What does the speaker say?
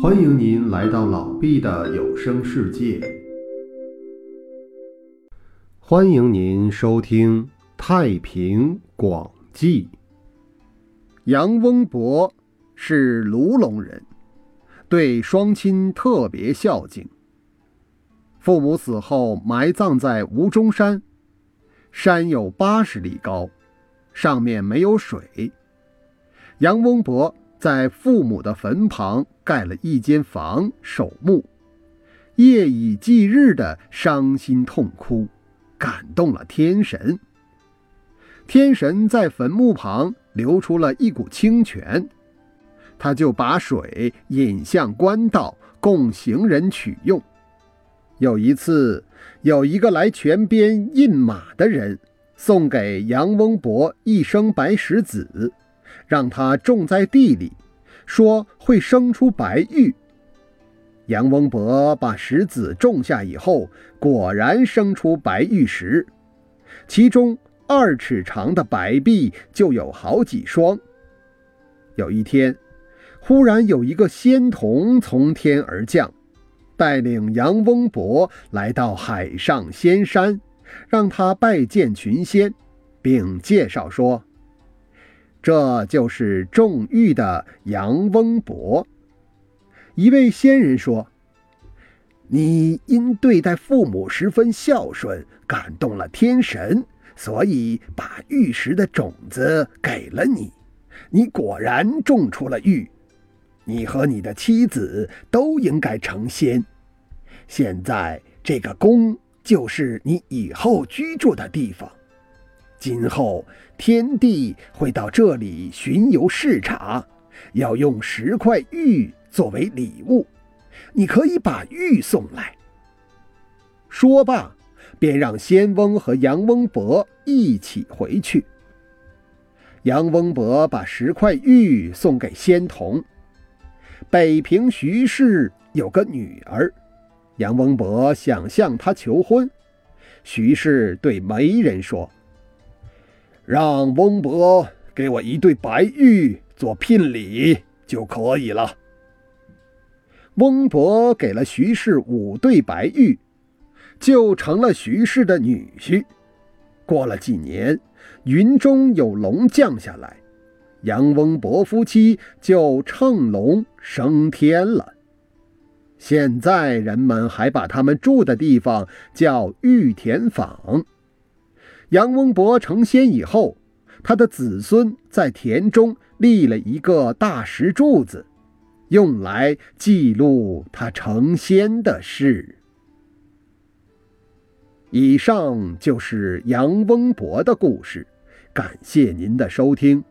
欢迎您来到老毕的有声世界。欢迎您收听《太平广记》。杨翁博是卢龙人，对双亲特别孝敬。父母死后埋葬在吴中山，山有八十里高，上面没有水。杨翁博在父母的坟旁盖了一间房守墓，夜以继日的伤心痛哭，感动了天神。天神在坟墓旁流出了一股清泉，他就把水引向官道，供行人取用。有一次，有一个来泉边印马的人，送给杨翁博一升白石子。让他种在地里，说会生出白玉。杨翁伯把石子种下以后，果然生出白玉石，其中二尺长的白璧就有好几双。有一天，忽然有一个仙童从天而降，带领杨翁伯来到海上仙山，让他拜见群仙，并介绍说。这就是种玉的杨翁伯。一位仙人说：“你因对待父母十分孝顺，感动了天神，所以把玉石的种子给了你。你果然种出了玉，你和你的妻子都应该成仙。现在这个宫就是你以后居住的地方。”今后天帝会到这里巡游视察，要用十块玉作为礼物，你可以把玉送来。说罢，便让仙翁和杨翁伯一起回去。杨翁伯把十块玉送给仙童。北平徐氏有个女儿，杨翁伯想向她求婚，徐氏对媒人说。让翁伯给我一对白玉做聘礼就可以了。翁伯给了徐氏五对白玉，就成了徐氏的女婿。过了几年，云中有龙降下来，杨翁伯夫妻就乘龙升天了。现在人们还把他们住的地方叫玉田坊。杨翁伯成仙以后，他的子孙在田中立了一个大石柱子，用来记录他成仙的事。以上就是杨翁伯的故事，感谢您的收听。